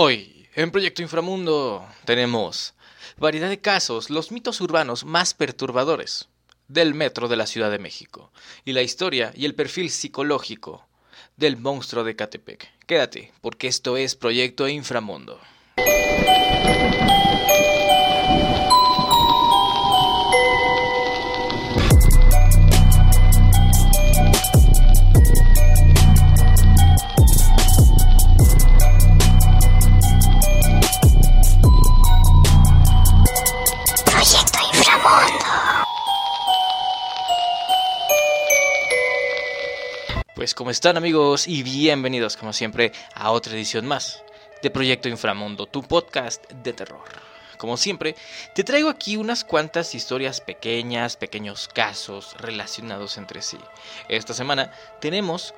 Hoy, en Proyecto Inframundo, tenemos variedad de casos, los mitos urbanos más perturbadores del metro de la Ciudad de México y la historia y el perfil psicológico del monstruo de Catepec. Quédate, porque esto es Proyecto Inframundo. Como están amigos y bienvenidos como siempre a otra edición más de Proyecto Inframundo, tu podcast de terror. Como siempre, te traigo aquí unas cuantas historias pequeñas, pequeños casos relacionados entre sí. Esta semana tenemos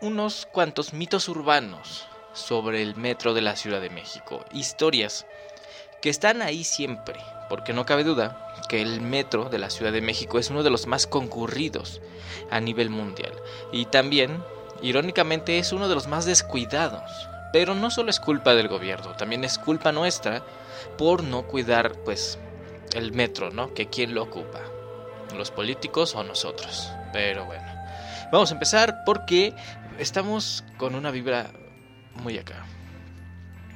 unos cuantos mitos urbanos sobre el metro de la Ciudad de México, historias que están ahí siempre, porque no cabe duda que el metro de la Ciudad de México es uno de los más concurridos a nivel mundial y también, irónicamente, es uno de los más descuidados. Pero no solo es culpa del gobierno, también es culpa nuestra por no cuidar, pues, el metro, ¿no? Que quién lo ocupa, los políticos o nosotros. Pero bueno, vamos a empezar porque estamos con una vibra muy acá.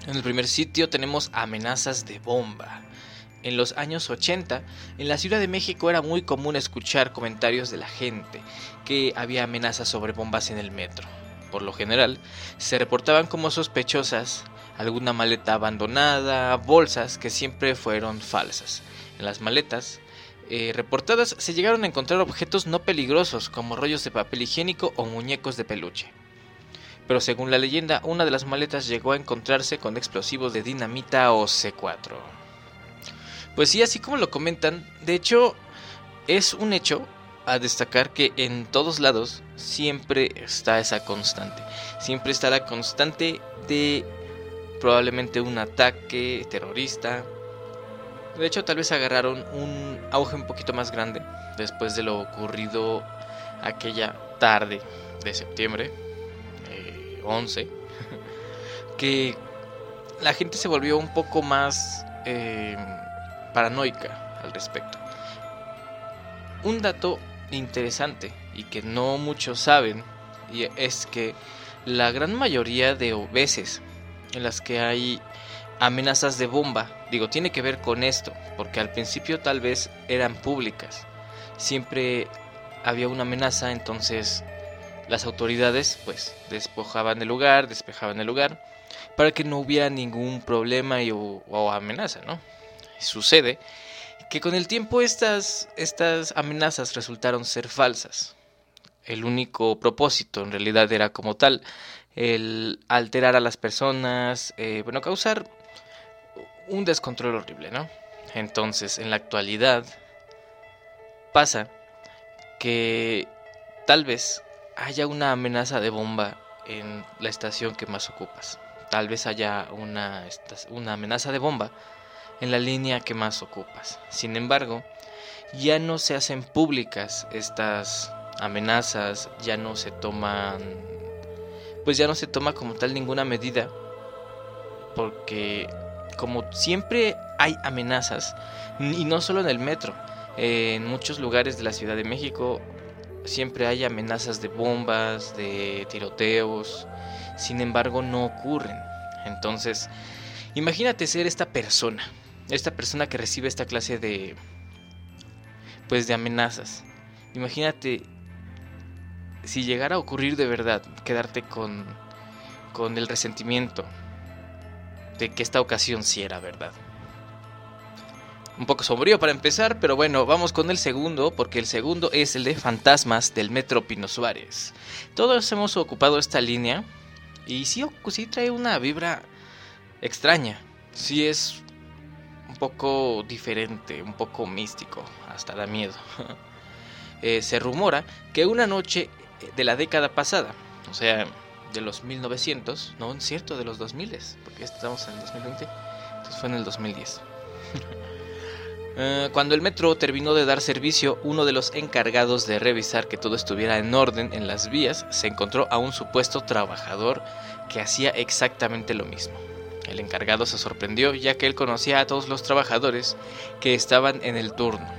En el primer sitio tenemos amenazas de bomba. En los años 80, en la Ciudad de México era muy común escuchar comentarios de la gente que había amenazas sobre bombas en el metro. Por lo general, se reportaban como sospechosas alguna maleta abandonada, bolsas que siempre fueron falsas. En las maletas eh, reportadas se llegaron a encontrar objetos no peligrosos como rollos de papel higiénico o muñecos de peluche pero según la leyenda, una de las maletas llegó a encontrarse con explosivos de dinamita o C4. Pues sí, así como lo comentan, de hecho es un hecho a destacar que en todos lados siempre está esa constante. Siempre está la constante de probablemente un ataque terrorista. De hecho, tal vez agarraron un auge un poquito más grande después de lo ocurrido aquella tarde de septiembre 11, que la gente se volvió un poco más eh, paranoica al respecto. Un dato interesante y que no muchos saben y es que la gran mayoría de veces en las que hay amenazas de bomba, digo, tiene que ver con esto, porque al principio tal vez eran públicas. Siempre había una amenaza, entonces las autoridades pues despojaban el lugar, despejaban el lugar para que no hubiera ningún problema y, o, amenaza, ¿no? Sucede que con el tiempo estas, estas amenazas resultaron ser falsas. El único propósito en realidad era como tal el alterar a las personas, eh, bueno, causar un descontrol horrible, ¿no? Entonces, en la actualidad pasa que tal vez haya una amenaza de bomba en la estación que más ocupas. Tal vez haya una, una amenaza de bomba en la línea que más ocupas. Sin embargo, ya no se hacen públicas estas amenazas, ya no se toman, pues ya no se toma como tal ninguna medida, porque como siempre hay amenazas, y no solo en el metro, en muchos lugares de la Ciudad de México siempre hay amenazas de bombas, de tiroteos, sin embargo no ocurren. Entonces, imagínate ser esta persona, esta persona que recibe esta clase de pues de amenazas. Imagínate si llegara a ocurrir de verdad, quedarte con con el resentimiento de que esta ocasión sí era verdad un poco sombrío para empezar, pero bueno, vamos con el segundo, porque el segundo es el de Fantasmas del Metro Pino Suárez. Todos hemos ocupado esta línea y sí, sí trae una vibra extraña, sí es un poco diferente, un poco místico, hasta da miedo. eh, se rumora que una noche de la década pasada, o sea, de los 1900, no es cierto, de los 2000, porque estamos en el 2020, entonces fue en el 2010. Uh, cuando el metro terminó de dar servicio, uno de los encargados de revisar que todo estuviera en orden en las vías se encontró a un supuesto trabajador que hacía exactamente lo mismo. El encargado se sorprendió ya que él conocía a todos los trabajadores que estaban en el turno,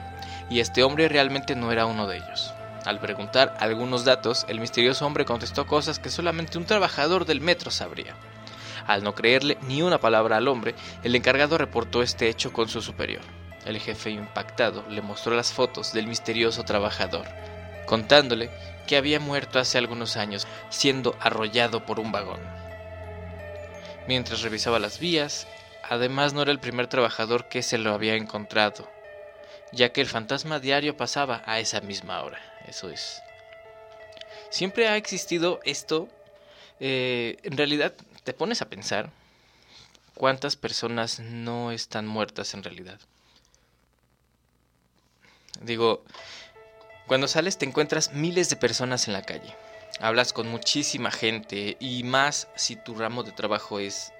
y este hombre realmente no era uno de ellos. Al preguntar algunos datos, el misterioso hombre contestó cosas que solamente un trabajador del metro sabría. Al no creerle ni una palabra al hombre, el encargado reportó este hecho con su superior. El jefe impactado le mostró las fotos del misterioso trabajador, contándole que había muerto hace algunos años siendo arrollado por un vagón. Mientras revisaba las vías, además no era el primer trabajador que se lo había encontrado, ya que el fantasma diario pasaba a esa misma hora. Eso es. Siempre ha existido esto. Eh, en realidad, te pones a pensar cuántas personas no están muertas en realidad. Digo, cuando sales te encuentras miles de personas en la calle. Hablas con muchísima gente y más si tu ramo de trabajo es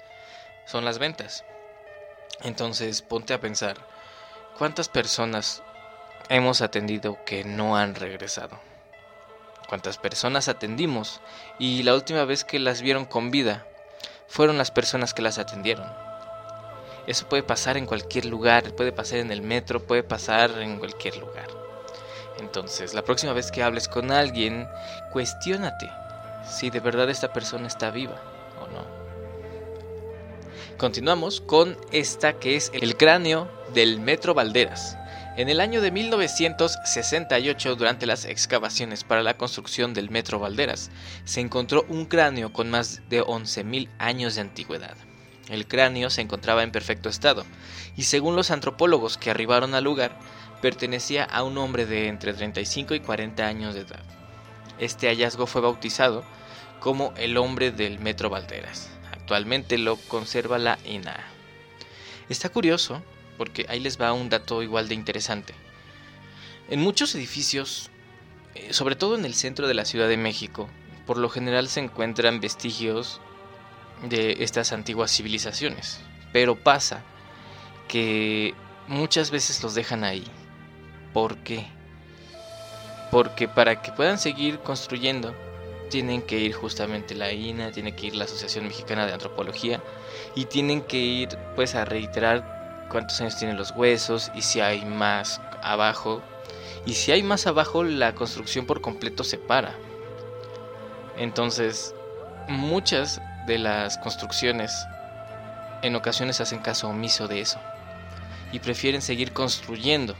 son las ventas. Entonces, ponte a pensar, ¿cuántas personas hemos atendido que no han regresado? ¿Cuántas personas atendimos y la última vez que las vieron con vida fueron las personas que las atendieron? Eso puede pasar en cualquier lugar, puede pasar en el metro, puede pasar en cualquier lugar. Entonces, la próxima vez que hables con alguien, cuestiónate si de verdad esta persona está viva o no. Continuamos con esta que es el cráneo del Metro Valderas. En el año de 1968, durante las excavaciones para la construcción del Metro Valderas, se encontró un cráneo con más de 11.000 años de antigüedad. El cráneo se encontraba en perfecto estado, y según los antropólogos que arribaron al lugar, pertenecía a un hombre de entre 35 y 40 años de edad. Este hallazgo fue bautizado como el hombre del Metro Valderas. Actualmente lo conserva la INAH. Está curioso porque ahí les va un dato igual de interesante. En muchos edificios, eh, sobre todo en el centro de la Ciudad de México, por lo general se encuentran vestigios de estas antiguas civilizaciones. Pero pasa que muchas veces los dejan ahí. ¿Por qué? Porque para que puedan seguir construyendo, tienen que ir justamente la INA, tiene que ir la Asociación Mexicana de Antropología y tienen que ir pues a reiterar cuántos años tienen los huesos y si hay más abajo. Y si hay más abajo, la construcción por completo se para. Entonces, muchas de las construcciones en ocasiones hacen caso omiso de eso y prefieren seguir construyendo.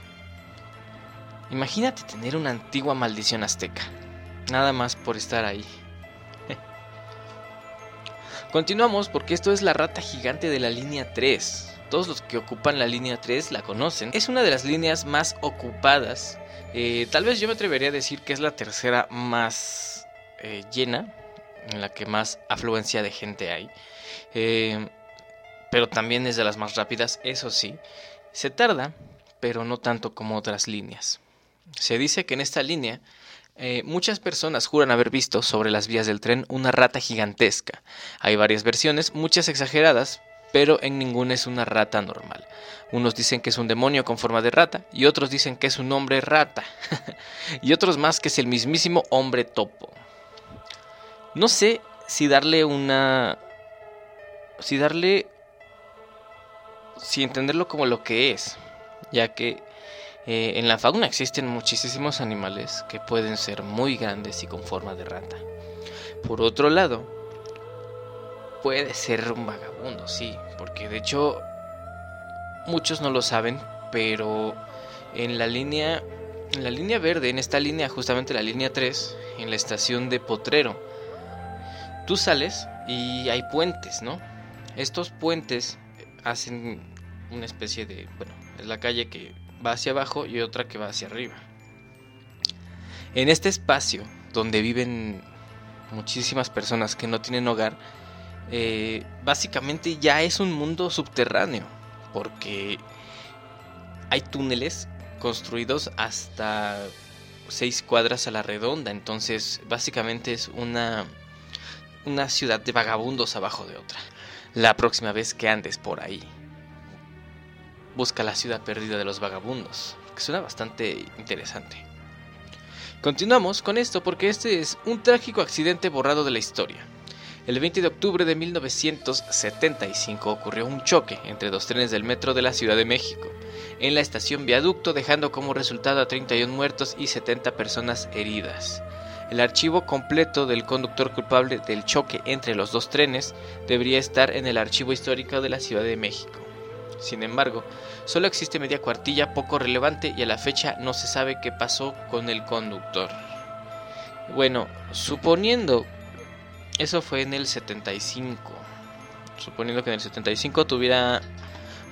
Imagínate tener una antigua maldición azteca, nada más por estar ahí. Continuamos porque esto es la rata gigante de la línea 3. Todos los que ocupan la línea 3 la conocen. Es una de las líneas más ocupadas. Eh, tal vez yo me atrevería a decir que es la tercera más eh, llena en la que más afluencia de gente hay. Eh, pero también es de las más rápidas, eso sí. Se tarda, pero no tanto como otras líneas. Se dice que en esta línea eh, muchas personas juran haber visto sobre las vías del tren una rata gigantesca. Hay varias versiones, muchas exageradas, pero en ninguna es una rata normal. Unos dicen que es un demonio con forma de rata y otros dicen que es un hombre rata y otros más que es el mismísimo hombre topo. No sé si darle una... Si darle... Si entenderlo como lo que es. Ya que eh, en la fauna existen muchísimos animales que pueden ser muy grandes y con forma de rata. Por otro lado, puede ser un vagabundo, sí. Porque de hecho muchos no lo saben, pero en la línea en la línea verde, en esta línea, justamente la línea 3, en la estación de Potrero, tú sales y hay puentes, ¿no? Estos puentes hacen una especie de, bueno, es la calle que va hacia abajo y otra que va hacia arriba. En este espacio donde viven muchísimas personas que no tienen hogar, eh, básicamente ya es un mundo subterráneo, porque hay túneles construidos hasta seis cuadras a la redonda, entonces básicamente es una una ciudad de vagabundos abajo de otra. La próxima vez que andes por ahí, busca la ciudad perdida de los vagabundos, que suena bastante interesante. Continuamos con esto porque este es un trágico accidente borrado de la historia. El 20 de octubre de 1975 ocurrió un choque entre dos trenes del metro de la Ciudad de México en la estación Viaducto, dejando como resultado a 31 muertos y 70 personas heridas. El archivo completo del conductor culpable del choque entre los dos trenes debería estar en el archivo histórico de la Ciudad de México. Sin embargo, solo existe media cuartilla poco relevante y a la fecha no se sabe qué pasó con el conductor. Bueno, suponiendo, eso fue en el 75, suponiendo que en el 75 tuviera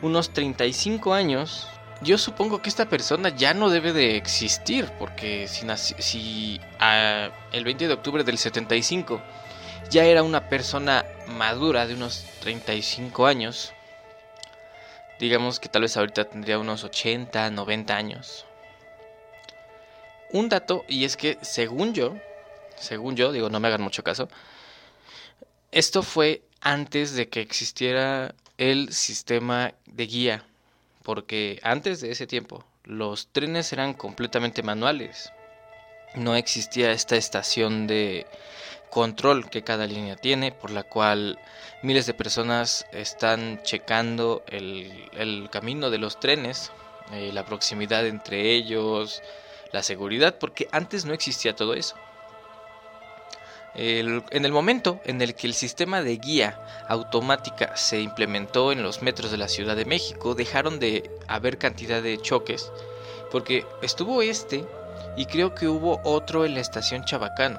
unos 35 años, yo supongo que esta persona ya no debe de existir, porque si, si el 20 de octubre del 75 ya era una persona madura de unos 35 años, digamos que tal vez ahorita tendría unos 80, 90 años. Un dato, y es que según yo, según yo, digo, no me hagan mucho caso, esto fue antes de que existiera el sistema de guía porque antes de ese tiempo los trenes eran completamente manuales. No existía esta estación de control que cada línea tiene, por la cual miles de personas están checando el, camino de los trenes, eh, la proximidad entre ellos, la seguridad, porque antes no existía todo eso en el momento en el que el sistema de guía automática se implementó en los metros de la Ciudad de México, dejaron de haber cantidad de choques, porque estuvo este y creo que hubo otro en la estación Chabacano.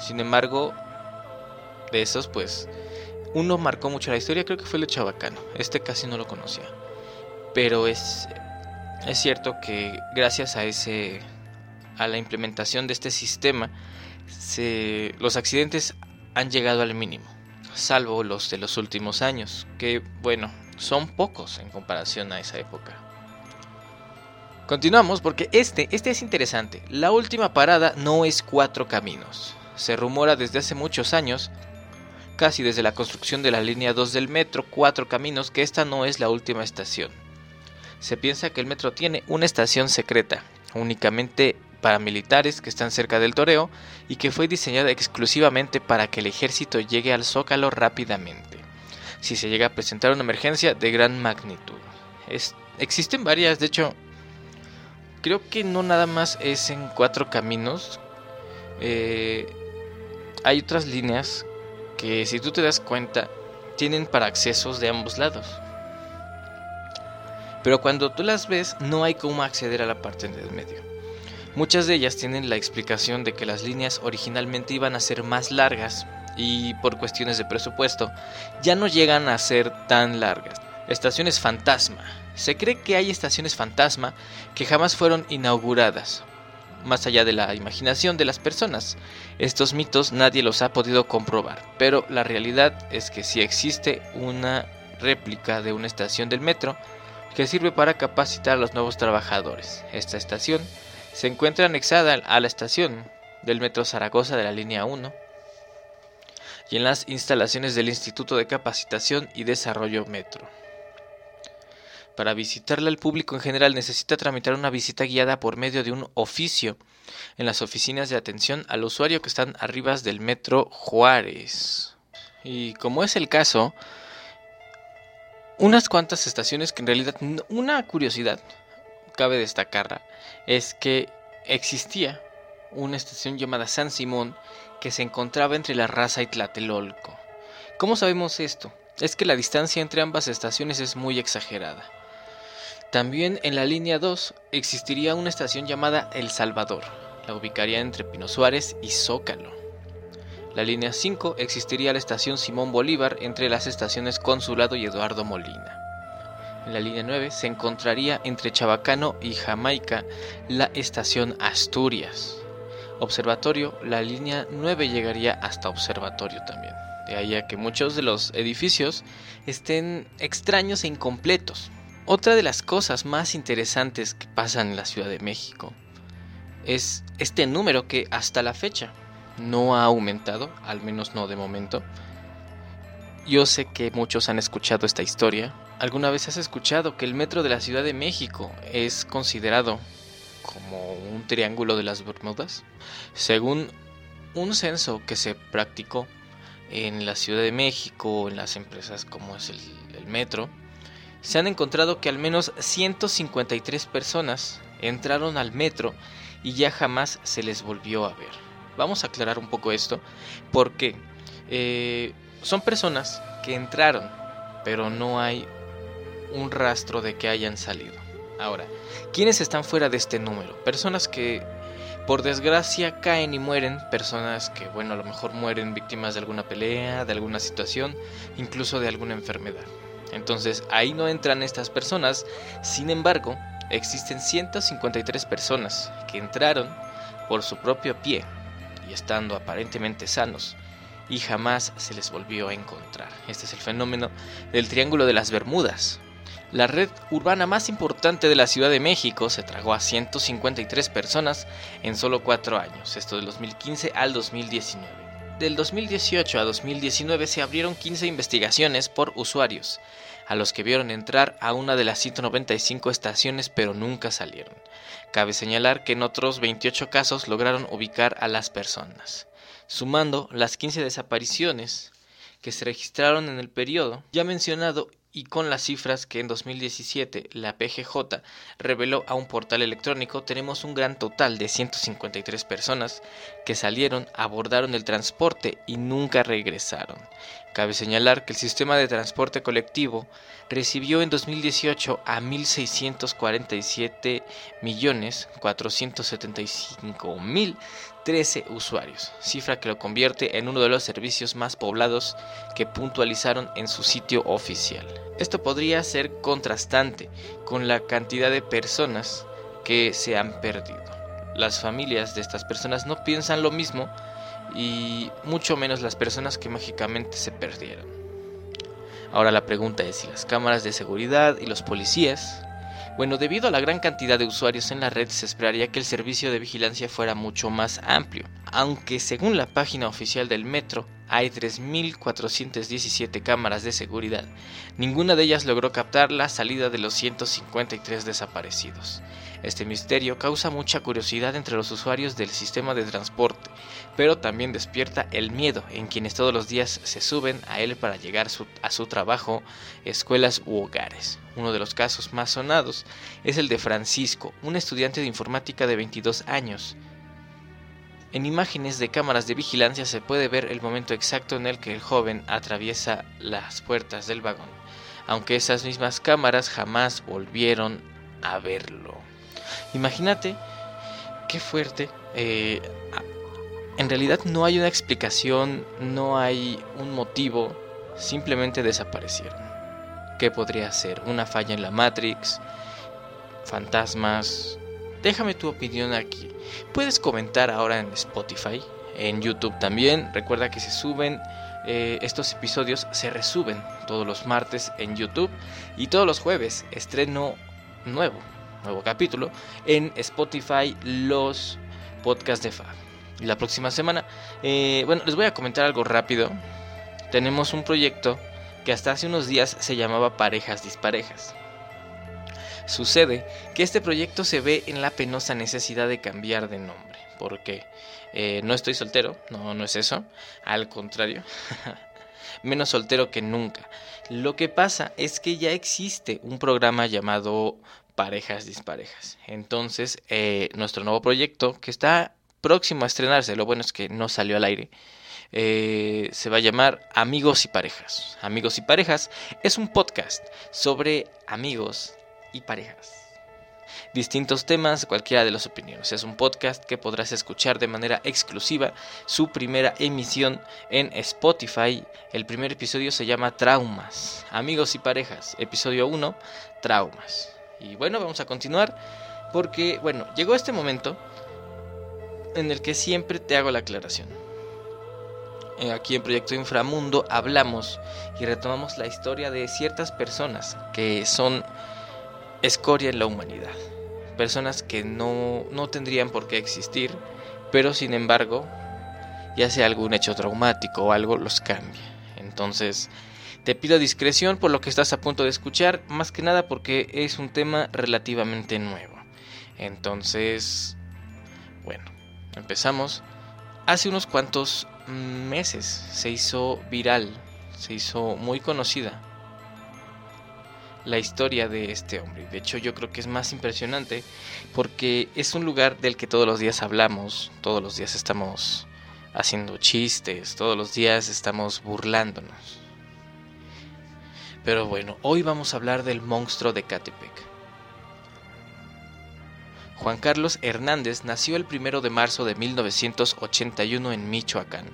Sin embargo, de esos pues uno marcó mucho la historia, creo que fue el de Chabacano. Este casi no lo conocía. Pero es es cierto que gracias a ese a la implementación de este sistema los accidentes han llegado al mínimo, salvo los de los últimos años, que bueno, son pocos en comparación a esa época. Continuamos porque este, este es interesante. La última parada no es cuatro caminos. Se rumora desde hace muchos años, casi desde la construcción de la línea 2 del metro, cuatro caminos, que esta no es la última estación. Se piensa que el metro tiene una estación secreta, únicamente paramilitares que están cerca del toreo y que fue diseñada exclusivamente para que el ejército llegue al zócalo rápidamente, si se llega a presentar una emergencia de gran magnitud. existen varias, de hecho, creo que no nada más es en cuatro caminos. Eh, hay otras líneas que si tú te das cuenta tienen para accesos de ambos lados. Pero cuando tú las ves no hay cómo acceder a la parte del medio. Muchas de ellas tienen la explicación de que las líneas originalmente iban a ser más largas y por cuestiones de presupuesto ya no llegan a ser tan largas. Estaciones fantasma. Se cree que hay estaciones fantasma que jamás fueron inauguradas, más allá de la imaginación de las personas. Estos mitos nadie los ha podido comprobar, pero la realidad es que sí existe una réplica de una estación del metro que sirve para capacitar a los nuevos trabajadores. Esta estación se encuentra anexada a la estación del Metro Zaragoza de la línea 1 y en las instalaciones del Instituto de Capacitación y Desarrollo Metro. Para visitarla el público en general necesita tramitar una visita guiada por medio de un oficio en las oficinas de atención al usuario que están arriba del Metro Juárez. Y como es el caso, unas cuantas estaciones que en realidad, una curiosidad, cabe destacarla, es que existía una estación llamada San Simón que se encontraba entre la raza y Tlatelolco. ¿Cómo sabemos esto? Es que la distancia entre ambas estaciones es muy exagerada. También en la línea 2 existiría una estación llamada El Salvador. La ubicaría entre Pino Suárez y Zócalo. La línea 5 existiría la estación Simón Bolívar entre las estaciones Consulado y Eduardo Molina en la línea 9 se encontraría entre Chabacano y Jamaica la estación Asturias. Observatorio, la línea 9 llegaría hasta Observatorio también. De ahí a que muchos de los edificios estén extraños e incompletos. Otra de las cosas más interesantes que pasan en la Ciudad de México es este número que hasta la fecha no ha aumentado, al menos no de momento. Yo sé que muchos han escuchado esta historia, ¿Alguna vez has escuchado que el metro de la Ciudad de México es considerado como un triángulo de las Bermudas? Según un censo que se practicó, en la Ciudad de México, en las empresas como es el, metro, se han encontrado que al menos 153 personas entraron al metro y ya jamás se les volvió a ver. Vamos a aclarar un poco esto porque eh, son personas que entraron, pero no hay un rastro de que hayan salido. Ahora, ¿quiénes están fuera de este número? Personas que por desgracia caen y mueren, personas que, bueno, a lo mejor mueren víctimas de alguna pelea, de alguna situación, incluso de alguna enfermedad. Entonces ahí no entran estas personas, sin embargo, existen 153 personas que entraron por su propio pie y estando aparentemente sanos y jamás se les volvió a encontrar. Este es el fenómeno del Triángulo de las Bermudas. La red urbana más importante de la Ciudad de México se tragó a 153 personas en solo 4 años, esto del 2015 al 2019. Del 2018 a 2019 se abrieron 15 investigaciones por usuarios, a los que vieron entrar a una de las 195 estaciones pero nunca salieron. Cabe señalar que en otros 28 casos lograron ubicar a las personas. Sumando las 15 desapariciones que se registraron en el periodo ya mencionado y con las cifras que en 2017 la PGJ reveló a un portal electrónico, tenemos un gran total de 153 personas que salieron, abordaron el transporte y nunca regresaron. Cabe señalar que el sistema de transporte colectivo recibió en 2018 a 1.647 millones 475 mil 13 usuarios, cifra que lo convierte en uno de los servicios más poblados que puntualizaron en su sitio oficial. Esto podría ser contrastante con la cantidad de personas que se han perdido. Las familias de estas personas no piensan lo mismo y mucho menos las personas que mágicamente se perdieron. Ahora la pregunta es si las cámaras de seguridad y los policías bueno, debido a la gran cantidad de usuarios en la red se esperaría que el servicio de vigilancia fuera mucho más amplio, aunque según la página oficial del metro hay 3.417 cámaras de seguridad. Ninguna de ellas logró captar la salida de los 153 desaparecidos. Este misterio causa mucha curiosidad entre los usuarios del sistema de transporte, pero también despierta el miedo en quienes todos los días se suben a él para llegar a su trabajo, escuelas u hogares. Uno de los casos más sonados es el de Francisco, un estudiante de informática de 22 años, en imágenes de cámaras de vigilancia se puede ver el momento exacto en el que el joven atraviesa las puertas del vagón, aunque esas mismas cámaras jamás volvieron a verlo. Imagínate qué fuerte. Eh, en realidad no hay una explicación, no hay un motivo, simplemente desaparecieron. ¿Qué podría ser? ¿Una falla en la Matrix? ¿Fantasmas? Déjame tu opinión aquí. Puedes comentar ahora en Spotify, en YouTube también. Recuerda que se suben eh, estos episodios, se resuben todos los martes en YouTube y todos los jueves estreno nuevo, nuevo capítulo en Spotify, los podcasts de Fab. Y la próxima semana, eh, bueno, les voy a comentar algo rápido. Tenemos un proyecto que hasta hace unos días se llamaba Parejas Disparejas. Sucede que este proyecto se ve en la penosa necesidad de cambiar de nombre, porque eh, no estoy soltero, no, no es eso, al contrario, menos soltero que nunca. Lo que pasa es que ya existe un programa llamado Parejas Disparejas. Entonces, eh, nuestro nuevo proyecto, que está próximo a estrenarse, lo bueno es que no salió al aire, eh, se va a llamar Amigos y Parejas. Amigos y Parejas es un podcast sobre amigos y parejas. Distintos temas, cualquiera de las opiniones. Es un podcast que podrás escuchar de manera exclusiva. Su primera emisión en Spotify. El primer episodio se llama Traumas. Amigos y parejas. Episodio 1, Traumas. Y bueno, vamos a continuar porque, bueno, llegó este momento en el que siempre te hago la aclaración. Eh, aquí en Proyecto Inframundo hablamos y retomamos la historia de ciertas personas que son escoria en la humanidad. Personas que no, no tendrían por qué existir, pero sin embargo, ya sea algún hecho traumático o algo, los cambia. Entonces, te pido discreción por lo que estás a punto de escuchar, más que nada porque es un tema relativamente nuevo. Entonces, bueno, empezamos. Hace unos cuantos meses se hizo viral, se hizo muy conocida la historia de este hombre. De hecho, yo creo que es más impresionante porque es un lugar del que todos los días hablamos, todos los días estamos haciendo chistes, todos los días estamos burlándonos. Pero bueno, hoy vamos a hablar del monstruo de Catepec. Juan Carlos Hernández nació el 1 de marzo de 1981 en Michoacán.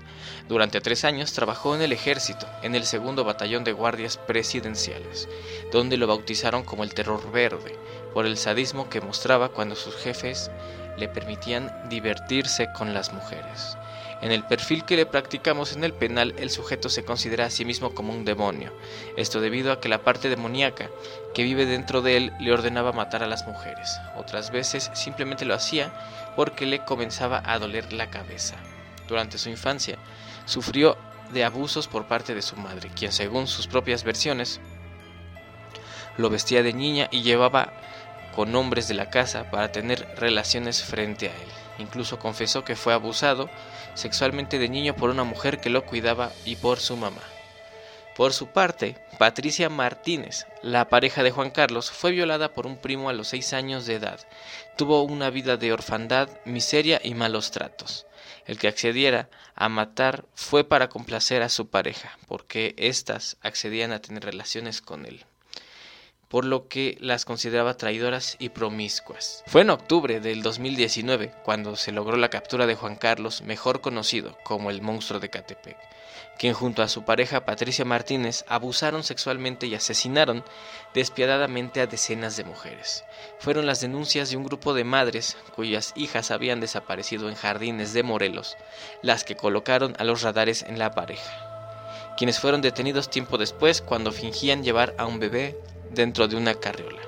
Durante tres años trabajó en el ejército, en el segundo batallón de guardias presidenciales, donde lo bautizaron como el Terror Verde, por el sadismo que mostraba cuando sus jefes le permitían divertirse con las mujeres. En el perfil que le practicamos en el penal, el sujeto se considera a sí mismo como un demonio. Esto debido a que la parte demoníaca que vive dentro de él le ordenaba matar a las mujeres. Otras veces simplemente lo hacía porque le comenzaba a doler la cabeza. Durante su infancia, sufrió de abusos por parte de su madre, quien según sus propias versiones lo vestía de niña y llevaba con hombres de la casa para tener relaciones frente a él. Incluso confesó que fue abusado sexualmente de niño por una mujer que lo cuidaba y por su mamá. Por su parte, Patricia Martínez, la pareja de Juan Carlos, fue violada por un primo a los seis años de edad. Tuvo una vida de orfandad, miseria y malos tratos. El que accediera a matar fue para complacer a su pareja, porque éstas accedían a tener relaciones con él por lo que las consideraba traidoras y promiscuas. Fue en octubre del 2019 cuando se logró la captura de Juan Carlos, mejor conocido como el monstruo de Catepec, quien junto a su pareja Patricia Martínez abusaron sexualmente y asesinaron despiadadamente a decenas de mujeres. Fueron las denuncias de un grupo de madres cuyas hijas habían desaparecido en jardines de Morelos, las que colocaron a los radares en la pareja, quienes fueron detenidos tiempo después cuando fingían llevar a un bebé dentro de una carriola.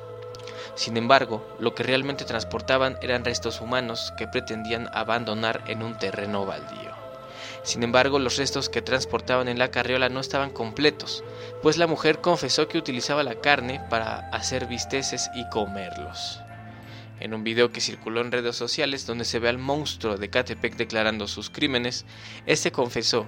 Sin embargo, lo que realmente transportaban eran restos humanos que pretendían abandonar en un terreno baldío. Sin embargo, los restos que transportaban en la carriola no estaban completos, pues la mujer confesó que utilizaba la carne para hacer bisteces y comerlos. En un video que circuló en redes sociales donde se ve al monstruo de Catepec declarando sus crímenes, este confesó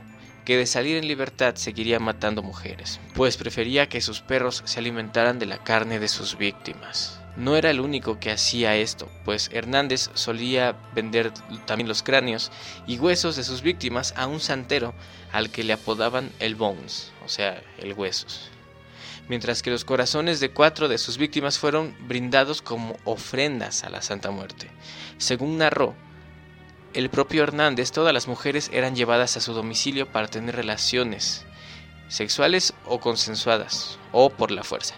que de salir en libertad seguiría matando mujeres, pues prefería que sus perros se alimentaran de la carne de sus víctimas. No era el único que hacía esto, pues Hernández solía vender también los cráneos y huesos de sus víctimas a un santero al que le apodaban el Bones, o sea, el huesos. Mientras que los corazones de cuatro de sus víctimas fueron brindados como ofrendas a la Santa Muerte. Según narró, el propio Hernández, todas las mujeres eran llevadas a su domicilio para tener relaciones sexuales o consensuadas, o por la fuerza.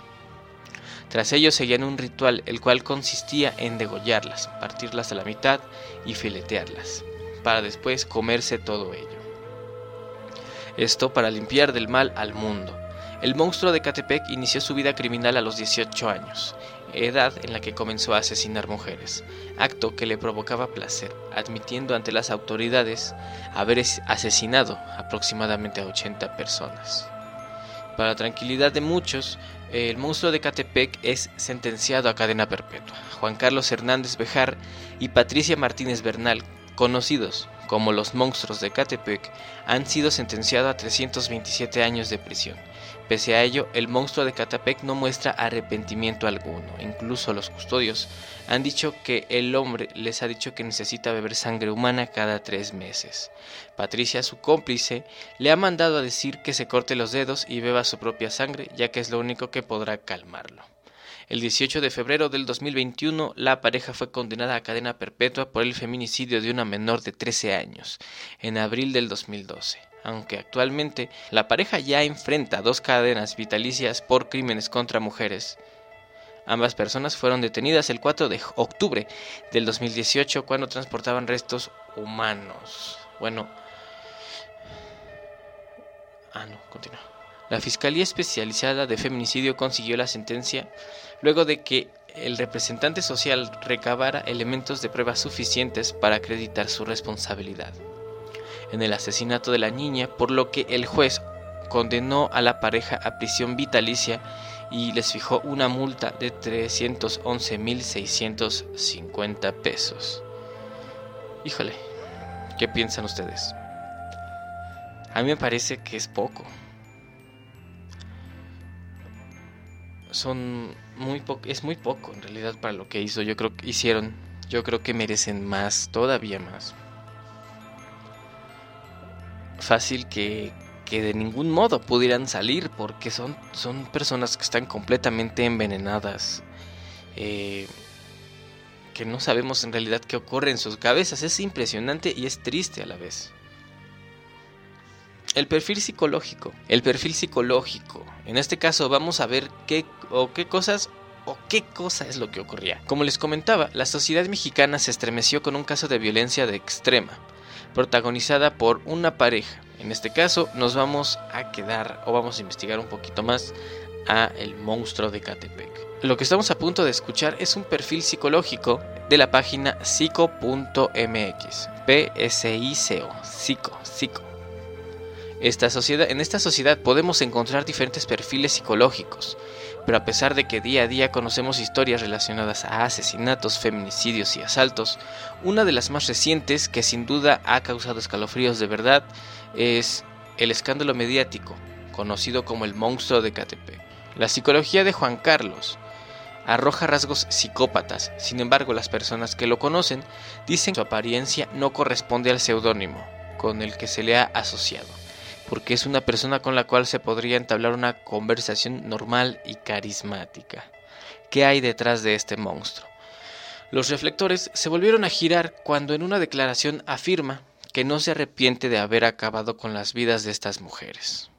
Tras ello seguían un ritual, el cual consistía en degollarlas, partirlas a la mitad y filetearlas, para después comerse todo ello. Esto para limpiar del mal al mundo. El monstruo de Catepec inició su vida criminal a los 18 años edad en la que comenzó a asesinar mujeres, acto que le provocaba placer, admitiendo ante las autoridades haber asesinado aproximadamente a 80 personas. Para tranquilidad de muchos, el monstruo de Catepec es sentenciado a cadena perpetua. Juan Carlos Hernández Bejar y Patricia Martínez Bernal, conocidos como los monstruos de Catepec, han sido sentenciados a 327 años de prisión Pese a ello, el monstruo de Catepec no muestra arrepentimiento alguno. Incluso los custodios han dicho que el hombre les ha dicho que necesita beber sangre humana cada tres meses. Patricia, su cómplice, le ha mandado a decir que se corte los dedos y beba su propia sangre, ya que es lo único que podrá calmarlo. El 18 de febrero del 2021, la pareja fue condenada a cadena perpetua por el feminicidio de una menor de 13 años, en abril del 2012 aunque actualmente la pareja ya enfrenta dos cadenas vitalicias por crímenes contra mujeres. Ambas personas fueron detenidas el 4 de octubre del 2018 cuando transportaban restos humanos. Bueno. Ah, no, continúa. La Fiscalía Especializada de Feminicidio consiguió la sentencia luego de que el representante social recabara elementos de pruebas suficientes para acreditar su responsabilidad en el asesinato de la niña, por lo que el juez condenó a la pareja a prisión vitalicia y les fijó una multa de 311.650 pesos. Híjole, ¿qué piensan ustedes? A mí me parece que es poco. Son muy poco, es muy poco en realidad para lo que hizo. Yo creo que hicieron, yo creo que merecen más, todavía más. Fácil que, que de ningún modo pudieran salir porque son, son personas que están completamente envenenadas. Eh, que no sabemos en realidad qué ocurre en sus cabezas. Es impresionante y es triste a la vez. El perfil psicológico. El perfil psicológico. En este caso vamos a ver qué o qué cosas o qué cosa es lo que ocurría. Como les comentaba, la sociedad mexicana se estremeció con un caso de violencia de extrema, protagonizada por una pareja. En este caso nos vamos a quedar o vamos a investigar un poquito más a el monstruo de Catepec. Lo que estamos a punto de escuchar es un perfil psicológico de la página psico.mx. P S I C O, psico, psico. En esta sociedad podemos encontrar diferentes perfiles psicológicos, pero a pesar de que día a día conocemos historias relacionadas a asesinatos, feminicidios y asaltos, una de las más recientes que sin duda ha causado escalofríos de verdad es el escándalo mediático, conocido como el monstruo de Catepec. La psicología de Juan Carlos arroja rasgos psicópatas, sin embargo las personas que lo conocen dicen que su apariencia no corresponde al seudónimo con el que se le ha asociado porque es una persona con la cual se podría entablar una conversación normal y carismática. ¿Qué hay detrás de este monstruo? Los reflectores se volvieron a girar cuando en una declaración afirma que no se arrepiente de haber acabado con las vidas de estas mujeres.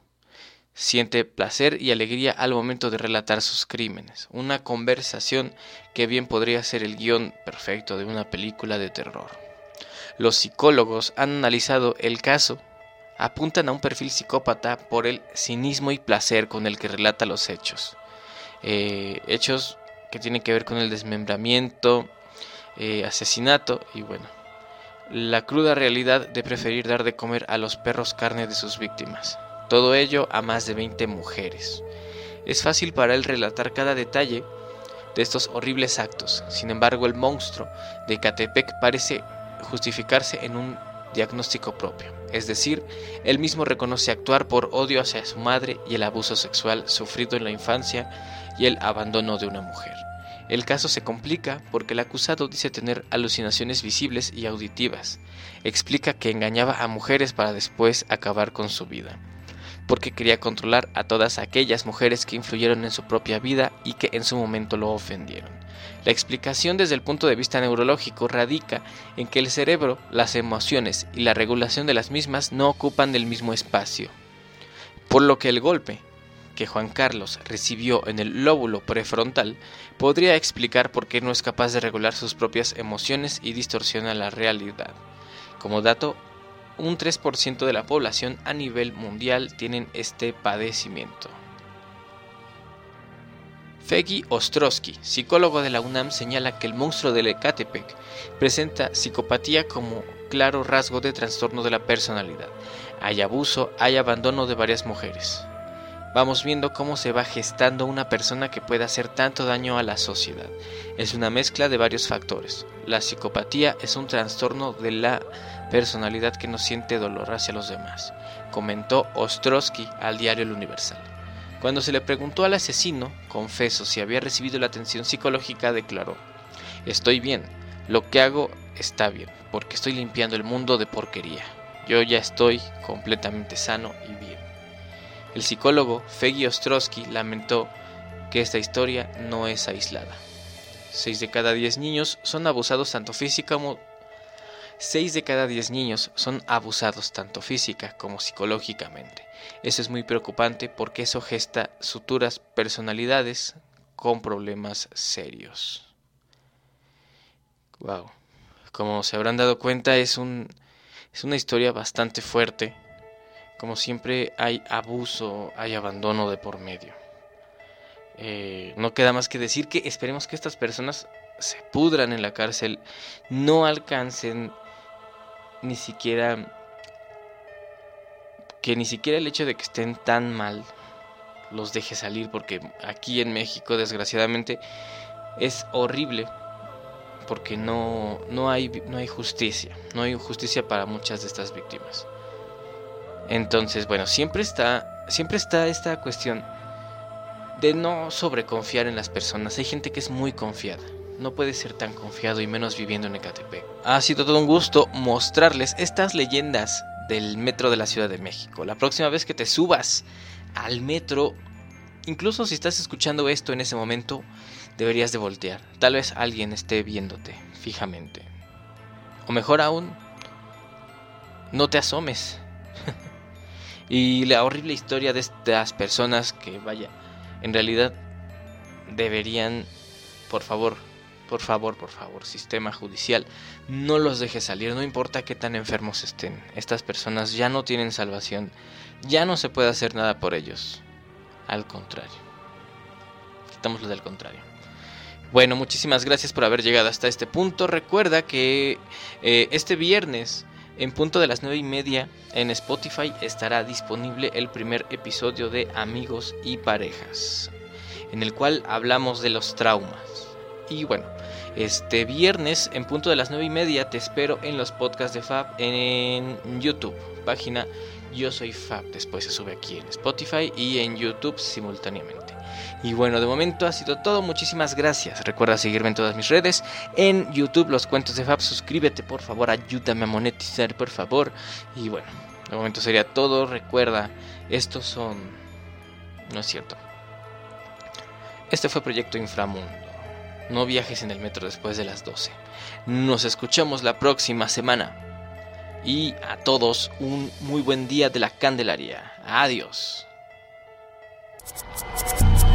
Siente placer y alegría al momento de relatar sus crímenes, una conversación que bien podría ser el guion perfecto de una película de terror. Los psicólogos han analizado el caso apuntan a un perfil psicópata por el cinismo y placer con el que relata los hechos. Eh, hechos que tienen que ver con el desmembramiento, eh, asesinato y bueno, la cruda realidad de preferir dar de comer a los perros carne de sus víctimas. Todo ello a más de 20 mujeres. Es fácil para él relatar cada detalle de estos horribles actos. Sin embargo, el monstruo de Catepec parece justificarse en un diagnóstico propio, es decir, él mismo reconoce actuar por odio hacia su madre y el abuso sexual sufrido en la infancia y el abandono de una mujer. El caso se complica porque el acusado dice tener alucinaciones visibles y auditivas. Explica que engañaba a mujeres para después acabar con su vida, porque quería controlar a todas aquellas mujeres que influyeron en su propia vida y que en su momento lo ofendieron. La explicación desde el punto de vista neurológico radica en que el cerebro, las emociones y la regulación de las mismas no ocupan el mismo espacio, por lo que el golpe que Juan Carlos recibió en el lóbulo prefrontal podría explicar por qué no es capaz de regular sus propias emociones y distorsiona la realidad. Como dato, un 3% de la población a nivel mundial tienen este padecimiento. Feggy Ostrowski, psicólogo de la UNAM, señala que el monstruo de Ecatepec presenta psicopatía como claro rasgo de trastorno de la personalidad. Hay abuso, hay abandono de varias mujeres. Vamos viendo cómo se va gestando una persona que puede hacer tanto daño a la sociedad. Es una mezcla de varios factores. La psicopatía es un trastorno de la personalidad que no siente dolor hacia los demás, comentó Ostrowski al diario El Universal. Cuando se le preguntó al asesino, confeso, si había recibido la atención psicológica, declaró, estoy bien, lo que hago está bien, porque estoy limpiando el mundo de porquería. Yo ya estoy completamente sano y bien. El psicólogo Feggy Ostrowski lamentó que esta historia no es aislada. Seis de cada diez niños son abusados tanto física como 6 de cada 10 niños son abusados tanto física como psicológicamente. Eso es muy preocupante porque eso gesta suturas personalidades con problemas serios. Wow. Como se habrán dado cuenta es un es una historia bastante fuerte. Como siempre hay abuso, hay abandono de por medio. Eh, no queda más que decir que esperemos que estas personas se pudran en la cárcel, no alcancen ni siquiera que ni siquiera el hecho de que estén tan mal los deje salir porque aquí en México desgraciadamente es horrible porque no, no, hay, no hay justicia, no hay justicia para muchas de estas víctimas. Entonces, bueno, siempre está, siempre está esta cuestión de no sobreconfiar en las personas. Hay gente que es muy confiada. No puede ser tan confiado y menos viviendo en Ecatepec. Ha sido todo un gusto mostrarles estas leyendas del metro de la Ciudad de México. La próxima vez que te subas al metro, incluso si estás escuchando esto en ese momento, deberías de voltear. Tal vez alguien esté viéndote fijamente. O mejor aún, no te asomes. y la horrible historia de estas personas que, vaya, en realidad deberían, por favor, por favor, por favor, sistema judicial, no los deje salir, no importa qué tan enfermos estén. Estas personas ya no tienen salvación, ya no se puede hacer nada por ellos. Al contrario. Quitámoslo del contrario. Bueno, muchísimas gracias por haber llegado hasta este punto. Recuerda que eh, este viernes, en punto de las nueve y media, en Spotify estará disponible el primer episodio de Amigos y Parejas, en el cual hablamos de los traumas. Y bueno, este viernes, en punto de las nueve y media, te espero en los podcasts de Fab en YouTube, página Yo Soy Fab. Después se sube aquí en Spotify y en YouTube simultáneamente. Y bueno, de momento ha sido todo. Muchísimas gracias. Recuerda seguirme en todas mis redes. En YouTube, los cuentos de Fab. Suscríbete, por favor. Ayúdame a monetizar, por favor. Y bueno, de momento sería todo. Recuerda, estos son... No es cierto. Este fue Proyecto Inframundo. No viajes en el metro después de las 12. Nos escuchamos la próxima semana. Y a todos un muy buen día de la Candelaria. Adiós. Música